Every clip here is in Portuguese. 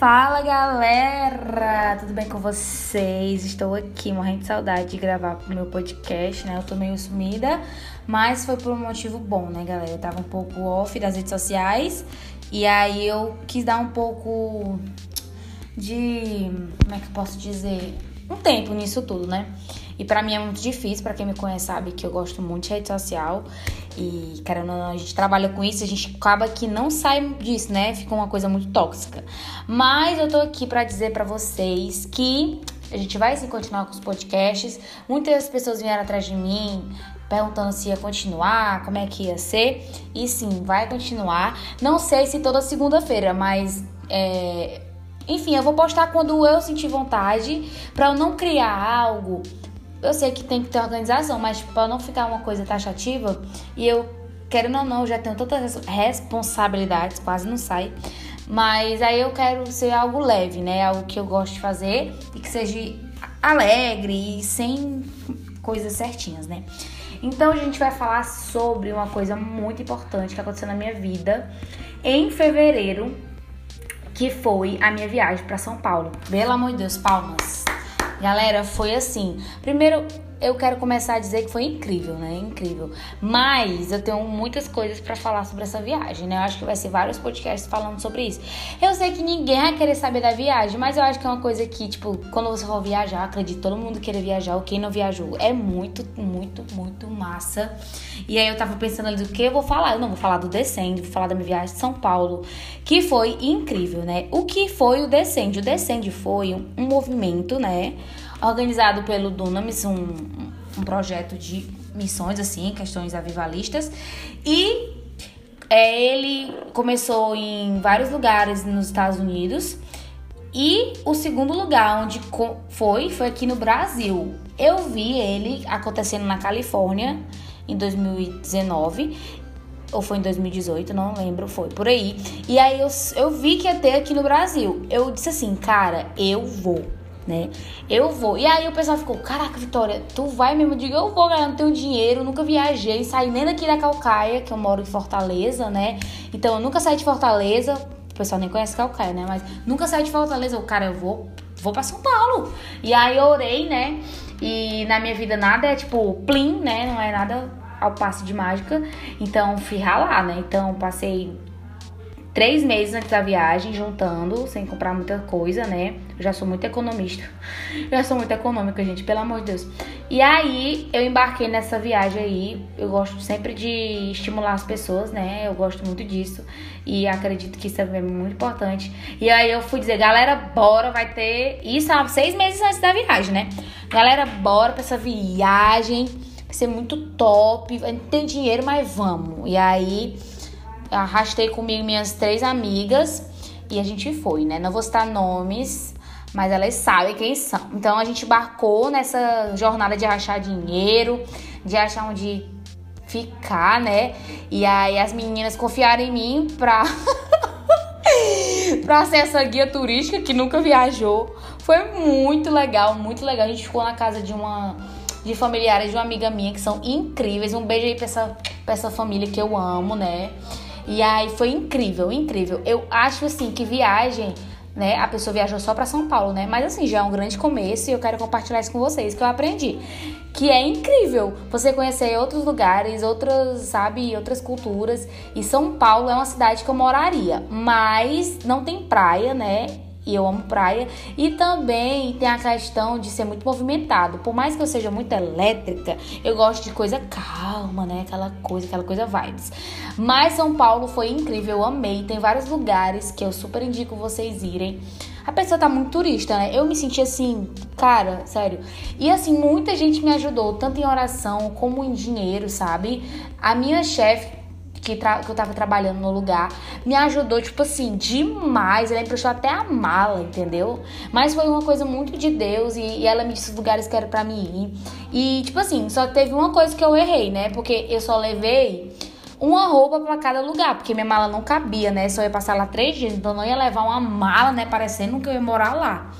Fala galera, tudo bem com vocês? Estou aqui morrendo de saudade de gravar o meu podcast, né? Eu tô meio sumida, mas foi por um motivo bom, né, galera? Eu tava um pouco off das redes sociais e aí eu quis dar um pouco de. Como é que eu posso dizer? Um tempo nisso tudo, né? E para mim é muito difícil, para quem me conhece sabe que eu gosto muito de rede social. E, cara, a gente trabalha com isso, a gente acaba que não sai disso, né? Fica uma coisa muito tóxica. Mas eu tô aqui para dizer para vocês que a gente vai sim continuar com os podcasts. Muitas pessoas vieram atrás de mim perguntando se ia continuar, como é que ia ser. E sim, vai continuar. Não sei se toda segunda-feira, mas é... enfim, eu vou postar quando eu sentir vontade para eu não criar algo eu sei que tem que ter organização, mas para não ficar uma coisa taxativa, e eu, querendo ou não, já tenho tantas responsabilidades, quase não sai. Mas aí eu quero ser algo leve, né? Algo que eu gosto de fazer e que seja alegre e sem coisas certinhas, né? Então a gente vai falar sobre uma coisa muito importante que aconteceu na minha vida em fevereiro, que foi a minha viagem para São Paulo. Pelo amor de Deus, palmas. Galera, foi assim. Primeiro, eu quero começar a dizer que foi incrível, né? Incrível. Mas eu tenho muitas coisas para falar sobre essa viagem, né? Eu acho que vai ser vários podcasts falando sobre isso. Eu sei que ninguém vai querer saber da viagem, mas eu acho que é uma coisa que, tipo, quando você for viajar, acredito todo mundo querer viajar, ou quem não viajou, é muito, muito, muito massa. E aí eu tava pensando ali do que eu vou falar. Eu não vou falar do Descende, vou falar da minha viagem de São Paulo, que foi incrível, né? O que foi o Descende? O Descende foi um, um movimento, né? Organizado pelo Dunamis, um, um projeto de missões, assim, questões avivalistas. E é, ele começou em vários lugares nos Estados Unidos. E o segundo lugar onde foi, foi aqui no Brasil. Eu vi ele acontecendo na Califórnia em 2019 ou foi em 2018, não lembro, foi por aí. E aí eu, eu vi que ia ter aqui no Brasil. Eu disse assim, cara, eu vou, né? Eu vou. E aí o pessoal ficou, caraca, Vitória, tu vai mesmo? Eu digo, eu vou ganhar, não tenho dinheiro, nunca viajei, saí nem daqui da Calcaia, que eu moro em Fortaleza, né? Então eu nunca saí de Fortaleza, o pessoal nem conhece Calcaia, né? Mas nunca saí de Fortaleza, eu, cara, eu vou, vou pra São Paulo. E aí eu orei, né? E na minha vida nada é tipo plim, né? Não é nada ao passe de mágica. Então fui ralar, né? Então passei três meses antes da viagem juntando, sem comprar muita coisa, né? Eu já sou muito economista. Já sou muito econômica, gente, pelo amor de Deus. E aí eu embarquei nessa viagem aí. Eu gosto sempre de estimular as pessoas, né? Eu gosto muito disso. E acredito que isso é muito importante. E aí eu fui dizer, galera, bora, vai ter. Isso há seis meses antes da viagem, né? Galera, bora pra essa viagem vai ser muito top, não tem dinheiro, mas vamos. E aí arrastei comigo minhas três amigas e a gente foi, né? Não vou citar nomes, mas elas sabem quem são. Então a gente embarcou nessa jornada de achar dinheiro, de achar onde ficar, né? E aí as meninas confiaram em mim pra. pra ser essa guia turística que nunca viajou. Foi muito legal, muito legal. A gente ficou na casa de uma de familiares de uma amiga minha que são incríveis. Um beijo aí pra essa, pra essa família que eu amo, né? E aí foi incrível, incrível. Eu acho assim que viagem, né? A pessoa viajou só para São Paulo, né? Mas assim, já é um grande começo e eu quero compartilhar isso com vocês que eu aprendi. Que é incrível você conhecer outros lugares, outras, sabe, outras culturas. E São Paulo é uma cidade que eu moraria, mas não tem praia, né? E eu amo praia. E também tem a questão de ser muito movimentado. Por mais que eu seja muito elétrica, eu gosto de coisa calma, né? Aquela coisa, aquela coisa vibes. Mas São Paulo foi incrível, eu amei. Tem vários lugares que eu super indico vocês irem. A pessoa tá muito turista, né? Eu me senti assim, cara, sério. E assim, muita gente me ajudou, tanto em oração como em dinheiro, sabe? A minha chefe que, que eu tava trabalhando no lugar, me ajudou, tipo assim, demais. Ela emprestou até a mala, entendeu? Mas foi uma coisa muito de Deus e, e ela me disse os lugares que era pra mim ir. E, tipo assim, só teve uma coisa que eu errei, né? Porque eu só levei uma roupa para cada lugar, porque minha mala não cabia, né? Só ia passar lá três dias, então não ia levar uma mala, né? Parecendo que eu ia morar lá.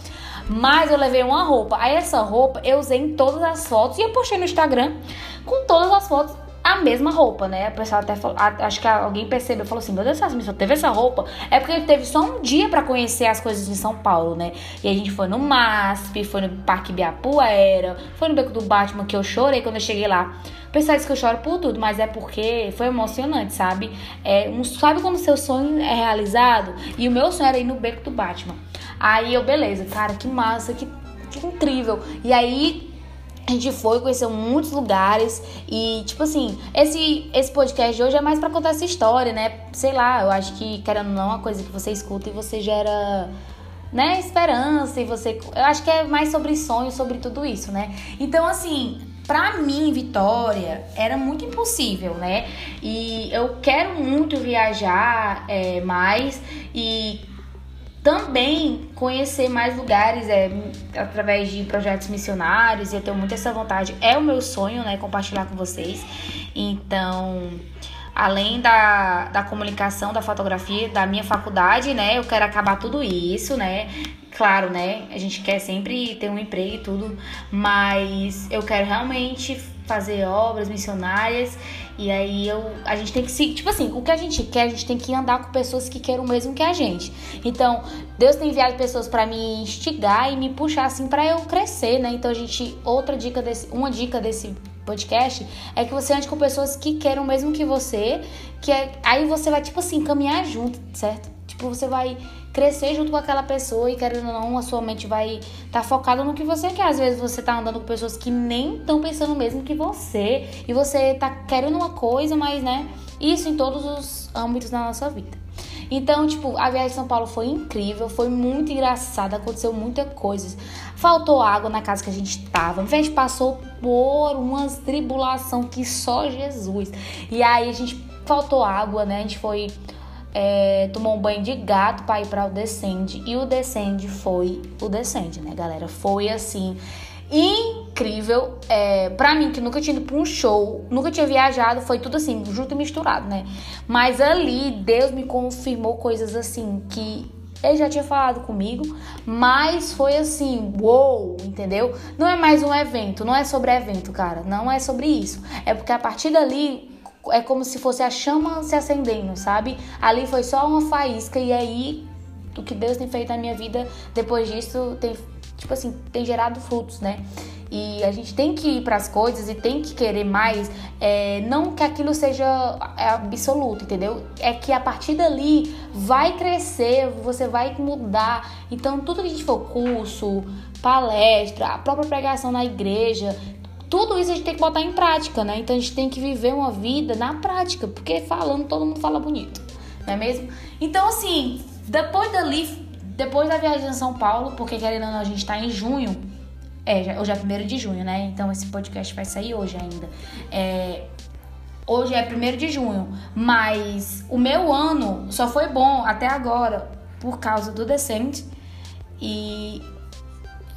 Mas eu levei uma roupa. Aí essa roupa eu usei em todas as fotos e eu postei no Instagram com todas as fotos a mesma roupa, né? A pessoa até falou, acho que alguém percebeu, falou assim: Meu Deus, essa pessoa teve essa roupa. É porque ele teve só um dia para conhecer as coisas de São Paulo, né? E a gente foi no MASP, foi no Parque Biapuera, foi no Beco do Batman, que eu chorei quando eu cheguei lá. O pessoal diz que eu choro por tudo, mas é porque foi emocionante, sabe? É, um, sabe quando seu sonho é realizado? E o meu sonho era ir no Beco do Batman. Aí eu, beleza, cara, que massa, que, que incrível. E aí a gente foi, conheceu muitos lugares e, tipo assim, esse, esse podcast de hoje é mais para contar essa história, né? Sei lá, eu acho que, querendo ou não, é uma coisa que você escuta e você gera, né, esperança e você... Eu acho que é mais sobre sonhos, sobre tudo isso, né? Então, assim, pra mim, Vitória, era muito impossível, né? E eu quero muito viajar é, mais e também conhecer mais lugares é, através de projetos missionários eu tenho muito essa vontade. É o meu sonho, né? Compartilhar com vocês. Então, além da, da comunicação, da fotografia, da minha faculdade, né? Eu quero acabar tudo isso, né? Claro, né? A gente quer sempre ter um emprego e tudo, mas eu quero realmente fazer obras missionárias e aí eu, a gente tem que se, tipo assim, o que a gente quer, a gente tem que andar com pessoas que querem o mesmo que a gente. Então, Deus tem enviado pessoas para me instigar e me puxar assim para eu crescer, né? Então, a gente outra dica desse, uma dica desse podcast é que você ande com pessoas que querem o mesmo que você, que é, aí você vai tipo assim caminhar junto, certo? Tipo, você vai crescer junto com aquela pessoa e querendo ou não, a sua mente vai estar tá focada no que você quer. Às vezes você tá andando com pessoas que nem estão pensando mesmo que você e você tá querendo uma coisa, mas né, isso em todos os âmbitos da nossa vida. Então, tipo, a viagem de São Paulo foi incrível, foi muito engraçada, aconteceu muita coisa. Faltou água na casa que a gente tava. A gente passou por uma tribulação que só Jesus. E aí a gente faltou água, né? A gente foi é, tomou um banho de gato para ir para o Descende. E o Descende foi o Descende, né, galera? Foi assim incrível. É, pra mim, que nunca tinha ido pra um show, nunca tinha viajado, foi tudo assim, junto e misturado, né? Mas ali, Deus me confirmou coisas assim que ele já tinha falado comigo, mas foi assim, uou, entendeu? Não é mais um evento, não é sobre evento, cara, não é sobre isso. É porque a partir dali é como se fosse a chama se acendendo, sabe? Ali foi só uma faísca e aí o que Deus tem feito na minha vida depois disso tem, tipo assim, tem gerado frutos, né? E a gente tem que ir para as coisas e tem que querer mais, é, não que aquilo seja absoluto, entendeu? É que a partir dali vai crescer, você vai mudar. Então, tudo que a gente for curso, palestra, a própria pregação na igreja, tudo isso a gente tem que botar em prática, né? Então a gente tem que viver uma vida na prática, porque falando todo mundo fala bonito, não é mesmo? Então, assim, depois dali, depois da viagem a São Paulo, porque querendo ou não, a gente tá em junho, é, hoje é 1 de junho, né? Então esse podcast vai sair hoje ainda. É, hoje é 1 de junho, mas o meu ano só foi bom até agora por causa do Decente. E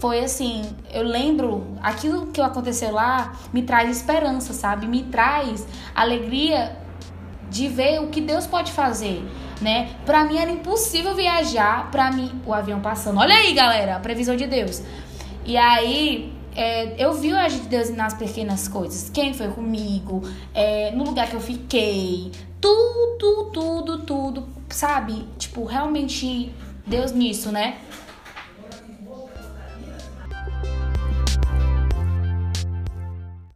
foi assim, eu lembro, aquilo que aconteceu lá me traz esperança, sabe? Me traz alegria de ver o que Deus pode fazer, né? Para mim era impossível viajar, para mim o avião passando. Olha aí, galera, a previsão de Deus. E aí é, eu vi o agir de Deus nas pequenas coisas. Quem foi comigo, é, no lugar que eu fiquei, tudo, tudo, tudo, sabe? Tipo, realmente Deus nisso, né?